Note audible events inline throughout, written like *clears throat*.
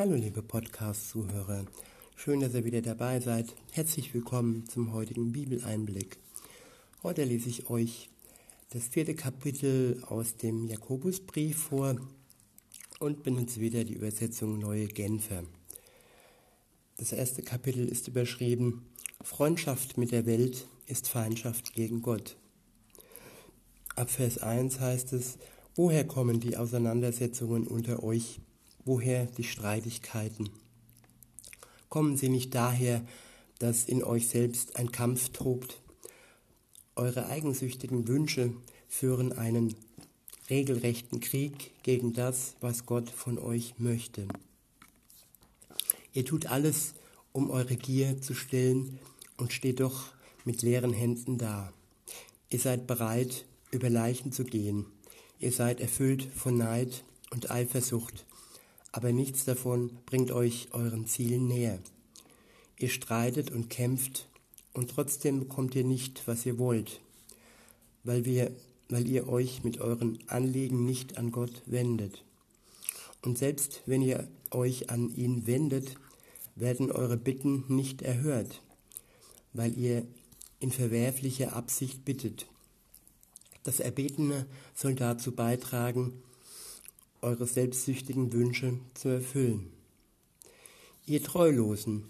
Hallo liebe Podcast-Zuhörer, schön, dass ihr wieder dabei seid. Herzlich willkommen zum heutigen Bibeleinblick. Heute lese ich euch das vierte Kapitel aus dem Jakobusbrief vor und benutze wieder die Übersetzung Neue Genfer. Das erste Kapitel ist überschrieben Freundschaft mit der Welt ist Feindschaft gegen Gott. Ab Vers 1 heißt es, woher kommen die Auseinandersetzungen unter euch? Woher die Streitigkeiten? Kommen sie nicht daher, dass in euch selbst ein Kampf tobt? Eure eigensüchtigen Wünsche führen einen regelrechten Krieg gegen das, was Gott von euch möchte. Ihr tut alles, um eure Gier zu stillen und steht doch mit leeren Händen da. Ihr seid bereit, über Leichen zu gehen. Ihr seid erfüllt von Neid und Eifersucht aber nichts davon bringt euch euren Zielen näher. Ihr streitet und kämpft und trotzdem bekommt ihr nicht, was ihr wollt, weil, wir, weil ihr euch mit euren Anliegen nicht an Gott wendet. Und selbst wenn ihr euch an ihn wendet, werden eure Bitten nicht erhört, weil ihr in verwerflicher Absicht bittet. Das Erbetene soll dazu beitragen, eure selbstsüchtigen Wünsche zu erfüllen. Ihr Treulosen,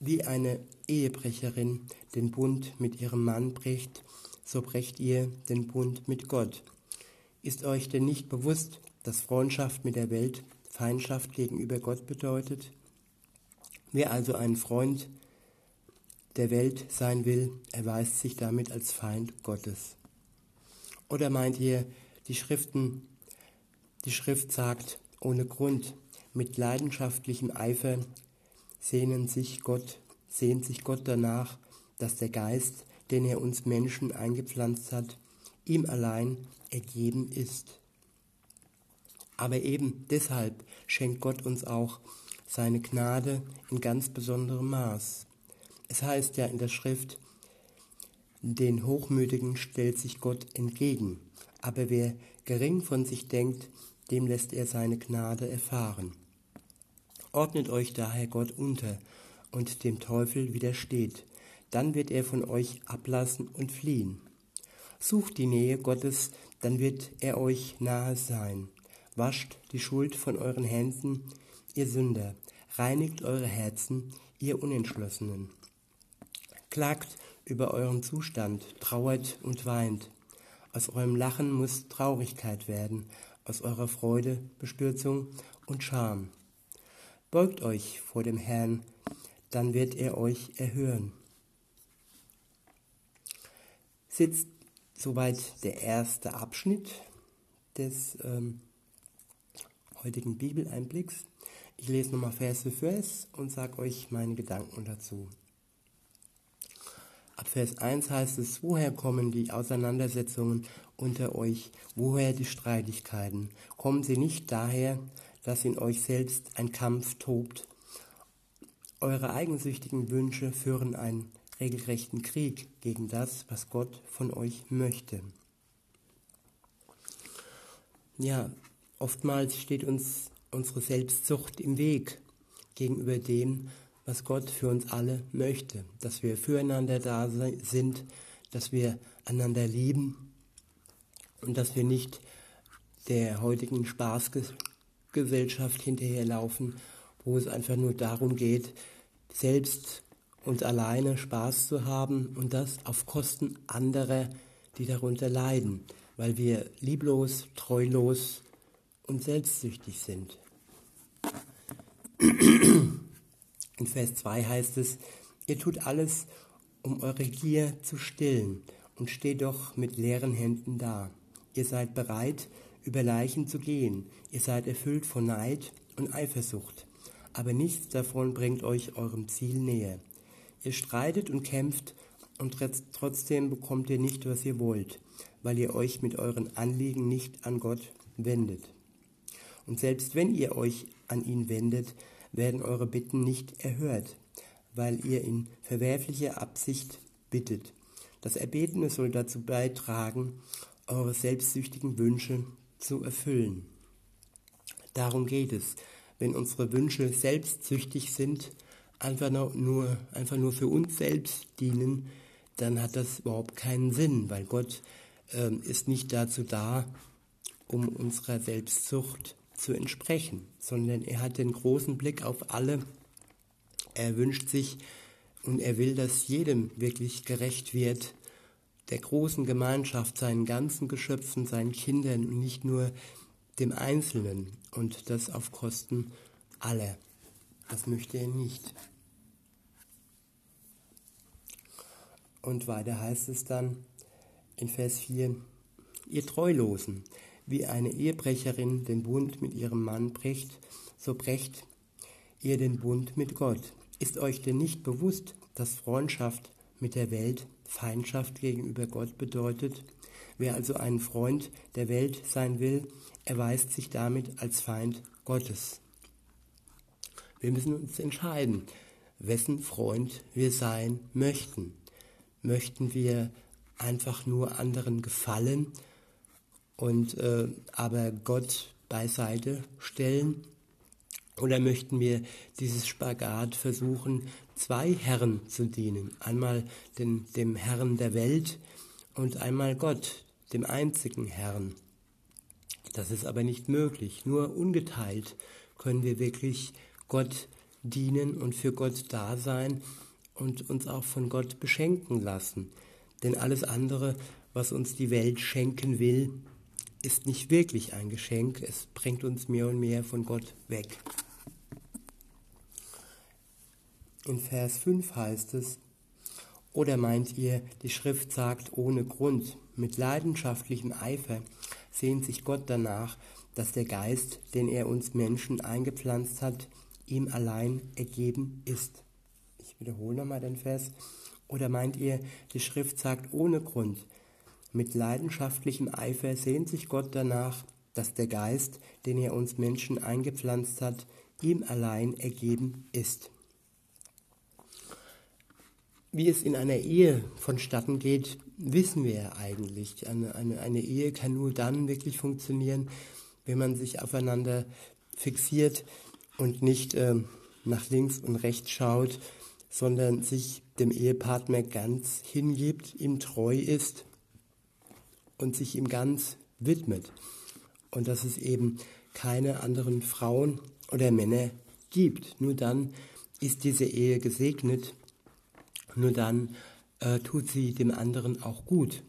wie eine Ehebrecherin den Bund mit ihrem Mann bricht, so brecht ihr den Bund mit Gott. Ist euch denn nicht bewusst, dass Freundschaft mit der Welt Feindschaft gegenüber Gott bedeutet? Wer also ein Freund der Welt sein will, erweist sich damit als Feind Gottes. Oder meint ihr, die Schriften die Schrift sagt, ohne Grund, mit leidenschaftlichem Eifer sehnen sich Gott, sehnt sich Gott danach, dass der Geist, den er uns Menschen eingepflanzt hat, ihm allein ergeben ist. Aber eben deshalb schenkt Gott uns auch seine Gnade in ganz besonderem Maß. Es heißt ja in der Schrift, den Hochmütigen stellt sich Gott entgegen, aber wer gering von sich denkt, dem lässt er seine Gnade erfahren. Ordnet euch daher Gott unter und dem Teufel widersteht, dann wird er von euch ablassen und fliehen. Sucht die Nähe Gottes, dann wird er euch nahe sein. Wascht die Schuld von euren Händen, ihr Sünder, reinigt eure Herzen, ihr Unentschlossenen. Klagt über euren Zustand, trauert und weint. Aus eurem Lachen muss Traurigkeit werden, aus eurer Freude Bestürzung und Scham. Beugt euch vor dem Herrn, dann wird er euch erhören. Sitzt soweit der erste Abschnitt des ähm, heutigen Bibeleinblicks. Ich lese nochmal Vers für Vers und sage euch meine Gedanken dazu. Ab Vers 1 heißt es, woher kommen die Auseinandersetzungen unter euch, woher die Streitigkeiten? Kommen sie nicht daher, dass in euch selbst ein Kampf tobt? Eure eigensüchtigen Wünsche führen einen regelrechten Krieg gegen das, was Gott von euch möchte. Ja, oftmals steht uns unsere Selbstsucht im Weg gegenüber dem, was Gott für uns alle möchte, dass wir füreinander da sind, dass wir einander lieben und dass wir nicht der heutigen Spaßgesellschaft hinterherlaufen, wo es einfach nur darum geht, selbst und alleine Spaß zu haben und das auf Kosten anderer, die darunter leiden, weil wir lieblos, treulos und selbstsüchtig sind. *clears throat* In Vers 2 heißt es, ihr tut alles, um eure Gier zu stillen und steht doch mit leeren Händen da. Ihr seid bereit, über Leichen zu gehen. Ihr seid erfüllt von Neid und Eifersucht. Aber nichts davon bringt euch eurem Ziel näher. Ihr streitet und kämpft und trotzdem bekommt ihr nicht, was ihr wollt, weil ihr euch mit euren Anliegen nicht an Gott wendet. Und selbst wenn ihr euch an ihn wendet, werden eure Bitten nicht erhört, weil ihr in verwerflicher Absicht bittet. Das Erbetene soll dazu beitragen, eure selbstsüchtigen Wünsche zu erfüllen. Darum geht es, wenn unsere Wünsche selbstsüchtig sind, einfach nur, einfach nur für uns selbst dienen, dann hat das überhaupt keinen Sinn, weil Gott äh, ist nicht dazu da, um unserer Selbstsucht zu entsprechen, sondern er hat den großen Blick auf alle. Er wünscht sich und er will, dass jedem wirklich gerecht wird, der großen Gemeinschaft, seinen ganzen Geschöpfen, seinen Kindern und nicht nur dem Einzelnen und das auf Kosten aller. Das möchte er nicht. Und weiter heißt es dann in Vers 4, ihr Treulosen, wie eine Ehebrecherin den Bund mit ihrem Mann bricht, so brecht ihr den Bund mit Gott. Ist euch denn nicht bewusst, dass Freundschaft mit der Welt Feindschaft gegenüber Gott bedeutet? Wer also ein Freund der Welt sein will, erweist sich damit als Feind Gottes. Wir müssen uns entscheiden, wessen Freund wir sein möchten. Möchten wir einfach nur anderen gefallen und äh, aber Gott beiseite stellen? Oder möchten wir dieses Spagat versuchen, zwei Herren zu dienen? Einmal den, dem Herrn der Welt und einmal Gott, dem einzigen Herrn. Das ist aber nicht möglich. Nur ungeteilt können wir wirklich Gott dienen und für Gott da sein und uns auch von Gott beschenken lassen. Denn alles andere, was uns die Welt schenken will, ist nicht wirklich ein Geschenk. Es bringt uns mehr und mehr von Gott weg. In Vers 5 heißt es, oder meint ihr, die Schrift sagt ohne Grund, mit leidenschaftlichem Eifer sehnt sich Gott danach, dass der Geist, den er uns Menschen eingepflanzt hat, ihm allein ergeben ist. Ich wiederhole nochmal den Vers. Oder meint ihr, die Schrift sagt ohne Grund, mit leidenschaftlichem Eifer sehnt sich Gott danach, dass der Geist, den er uns Menschen eingepflanzt hat, ihm allein ergeben ist. Wie es in einer Ehe vonstatten geht, wissen wir ja eigentlich. Eine, eine, eine Ehe kann nur dann wirklich funktionieren, wenn man sich aufeinander fixiert und nicht äh, nach links und rechts schaut, sondern sich dem Ehepartner ganz hingibt, ihm treu ist und sich ihm ganz widmet. Und dass es eben keine anderen Frauen oder Männer gibt. Nur dann ist diese Ehe gesegnet nur dann äh, tut sie dem anderen auch gut.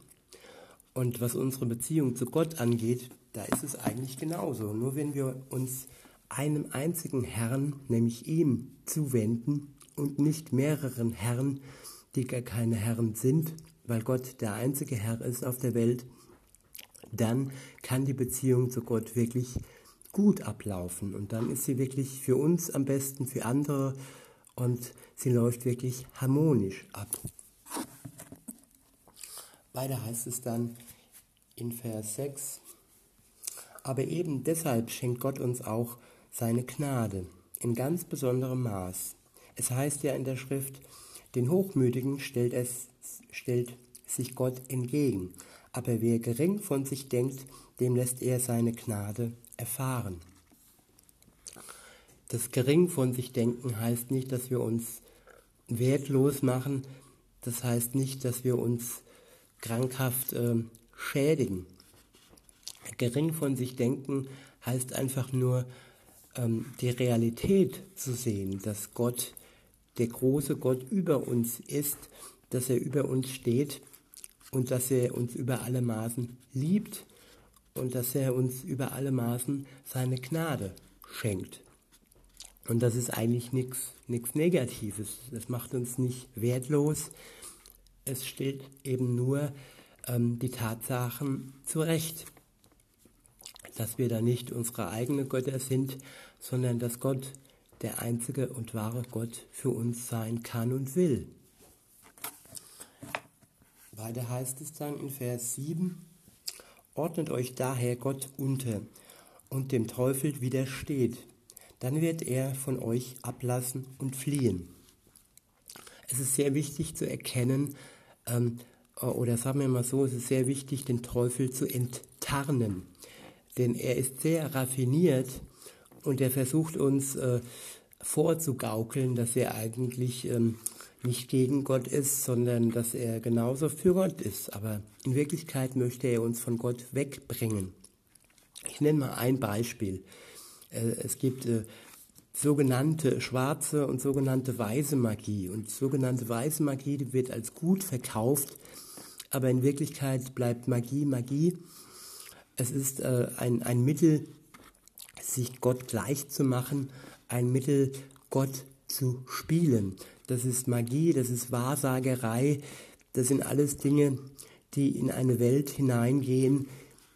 Und was unsere Beziehung zu Gott angeht, da ist es eigentlich genauso. Nur wenn wir uns einem einzigen Herrn, nämlich ihm, zuwenden und nicht mehreren Herren, die gar keine Herren sind, weil Gott der einzige Herr ist auf der Welt, dann kann die Beziehung zu Gott wirklich gut ablaufen. Und dann ist sie wirklich für uns am besten, für andere und sie läuft wirklich harmonisch ab. Weiter heißt es dann in Vers 6, aber eben deshalb schenkt Gott uns auch seine Gnade in ganz besonderem Maß. Es heißt ja in der Schrift, den Hochmütigen stellt, es, stellt sich Gott entgegen, aber wer gering von sich denkt, dem lässt er seine Gnade erfahren. Das gering von sich denken heißt nicht, dass wir uns wertlos machen. Das heißt nicht, dass wir uns krankhaft äh, schädigen. Gering von sich denken heißt einfach nur ähm, die Realität zu sehen, dass Gott, der große Gott über uns ist, dass er über uns steht und dass er uns über alle Maßen liebt und dass er uns über alle Maßen seine Gnade schenkt. Und das ist eigentlich nichts Negatives. Das macht uns nicht wertlos. Es stellt eben nur ähm, die Tatsachen zurecht, dass wir da nicht unsere eigenen Götter sind, sondern dass Gott der einzige und wahre Gott für uns sein kann und will. Weiter heißt es dann in Vers 7, ordnet euch daher Gott unter und dem Teufel widersteht dann wird er von euch ablassen und fliehen. Es ist sehr wichtig zu erkennen, ähm, oder sagen wir mal so, es ist sehr wichtig, den Teufel zu enttarnen. Denn er ist sehr raffiniert und er versucht uns äh, vorzugaukeln, dass er eigentlich ähm, nicht gegen Gott ist, sondern dass er genauso für Gott ist. Aber in Wirklichkeit möchte er uns von Gott wegbringen. Ich nenne mal ein Beispiel. Äh, es gibt äh, sogenannte schwarze und sogenannte weiße Magie. Und sogenannte weiße Magie die wird als gut verkauft, aber in Wirklichkeit bleibt Magie Magie. Es ist äh, ein, ein Mittel, sich Gott gleich zu machen, ein Mittel, Gott zu spielen. Das ist Magie, das ist Wahrsagerei, das sind alles Dinge, die in eine Welt hineingehen,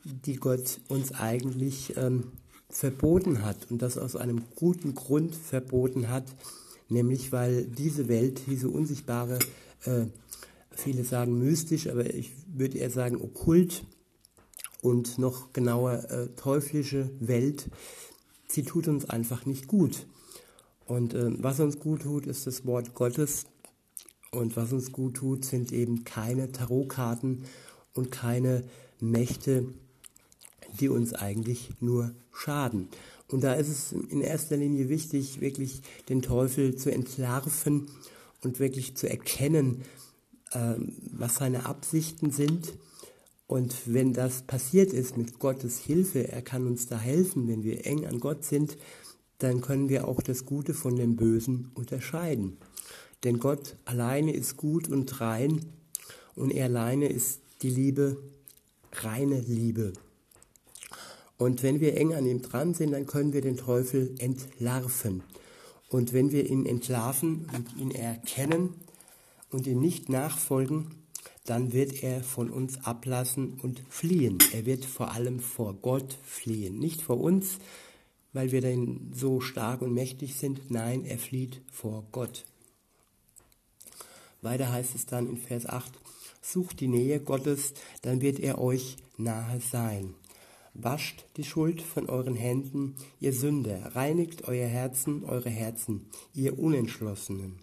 die Gott uns eigentlich ähm, verboten hat und das aus einem guten Grund verboten hat, nämlich weil diese Welt, diese unsichtbare, äh, viele sagen mystisch, aber ich würde eher sagen okkult und noch genauer äh, teuflische Welt, sie tut uns einfach nicht gut. Und äh, was uns gut tut, ist das Wort Gottes. Und was uns gut tut, sind eben keine Tarotkarten und keine Mächte, die uns eigentlich nur schaden. Und da ist es in erster Linie wichtig, wirklich den Teufel zu entlarven und wirklich zu erkennen, äh, was seine Absichten sind. Und wenn das passiert ist mit Gottes Hilfe, er kann uns da helfen, wenn wir eng an Gott sind, dann können wir auch das Gute von dem Bösen unterscheiden. Denn Gott alleine ist gut und rein und er alleine ist die Liebe, reine Liebe. Und wenn wir eng an ihm dran sind, dann können wir den Teufel entlarven. Und wenn wir ihn entlarven und ihn erkennen und ihm nicht nachfolgen, dann wird er von uns ablassen und fliehen. Er wird vor allem vor Gott fliehen. Nicht vor uns, weil wir dann so stark und mächtig sind. Nein, er flieht vor Gott. Weiter heißt es dann in Vers 8, sucht die Nähe Gottes, dann wird er euch nahe sein. Wascht die Schuld von euren Händen, ihr Sünder, reinigt euer Herzen, eure Herzen, ihr Unentschlossenen.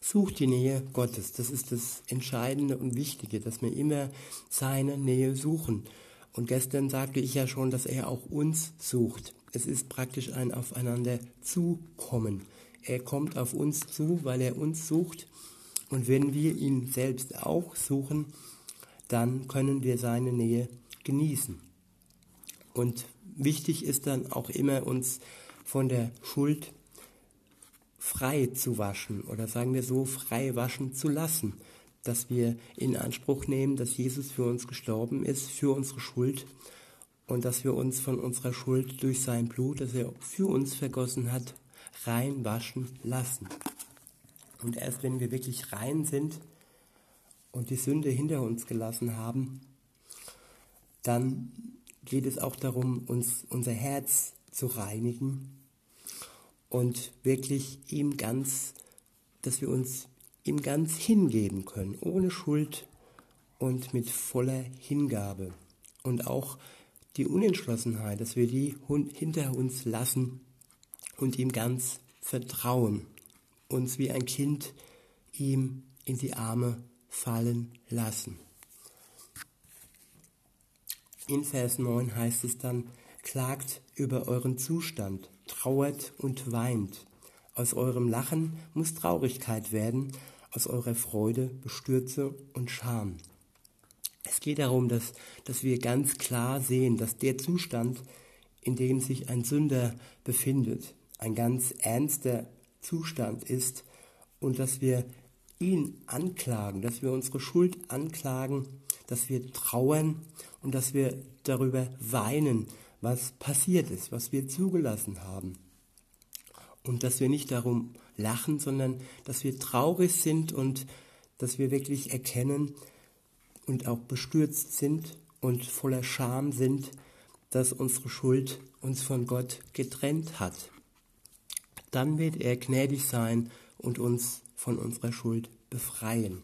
Sucht die Nähe Gottes, das ist das Entscheidende und Wichtige, dass wir immer seine Nähe suchen. Und gestern sagte ich ja schon, dass er auch uns sucht. Es ist praktisch ein Aufeinander zukommen. Er kommt auf uns zu, weil er uns sucht. Und wenn wir ihn selbst auch suchen, dann können wir seine Nähe genießen. Und wichtig ist dann auch immer, uns von der Schuld frei zu waschen oder sagen wir so, frei waschen zu lassen dass wir in Anspruch nehmen, dass Jesus für uns gestorben ist, für unsere Schuld und dass wir uns von unserer Schuld durch sein Blut, das er für uns vergossen hat, reinwaschen lassen. Und erst wenn wir wirklich rein sind und die Sünde hinter uns gelassen haben, dann geht es auch darum, uns unser Herz zu reinigen und wirklich ihm ganz, dass wir uns ihm ganz hingeben können, ohne Schuld und mit voller Hingabe. Und auch die Unentschlossenheit, dass wir die hinter uns lassen und ihm ganz vertrauen, uns wie ein Kind ihm in die Arme fallen lassen. In Vers 9 heißt es dann, klagt über euren Zustand, trauert und weint. Aus eurem Lachen muss Traurigkeit werden, aus eurer Freude Bestürze und Scham. Es geht darum, dass, dass wir ganz klar sehen, dass der Zustand, in dem sich ein Sünder befindet, ein ganz ernster Zustand ist und dass wir ihn anklagen, dass wir unsere Schuld anklagen, dass wir trauern und dass wir darüber weinen, was passiert ist, was wir zugelassen haben. Und dass wir nicht darum lachen, sondern dass wir traurig sind und dass wir wirklich erkennen und auch bestürzt sind und voller Scham sind, dass unsere Schuld uns von Gott getrennt hat. Dann wird er gnädig sein und uns von unserer Schuld befreien.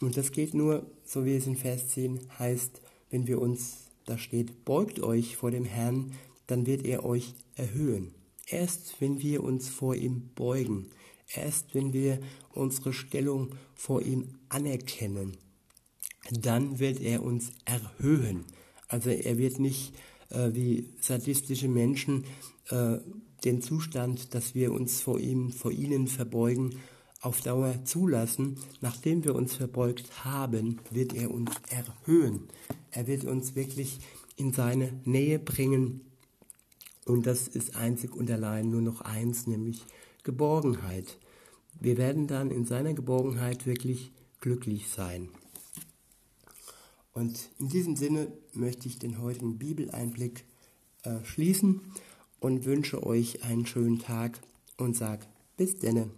Und das geht nur, so wie es in Vers 10 heißt, wenn wir uns, da steht, beugt euch vor dem Herrn, dann wird er euch erhöhen. Erst wenn wir uns vor ihm beugen, erst wenn wir unsere Stellung vor ihm anerkennen, dann wird er uns erhöhen. Also er wird nicht äh, wie sadistische Menschen äh, den Zustand, dass wir uns vor ihm, vor ihnen verbeugen, auf Dauer zulassen. Nachdem wir uns verbeugt haben, wird er uns erhöhen. Er wird uns wirklich in seine Nähe bringen. Und das ist einzig und allein nur noch eins, nämlich Geborgenheit. Wir werden dann in seiner Geborgenheit wirklich glücklich sein. Und in diesem Sinne möchte ich den heutigen Bibeleinblick äh, schließen und wünsche euch einen schönen Tag und sage bis denne.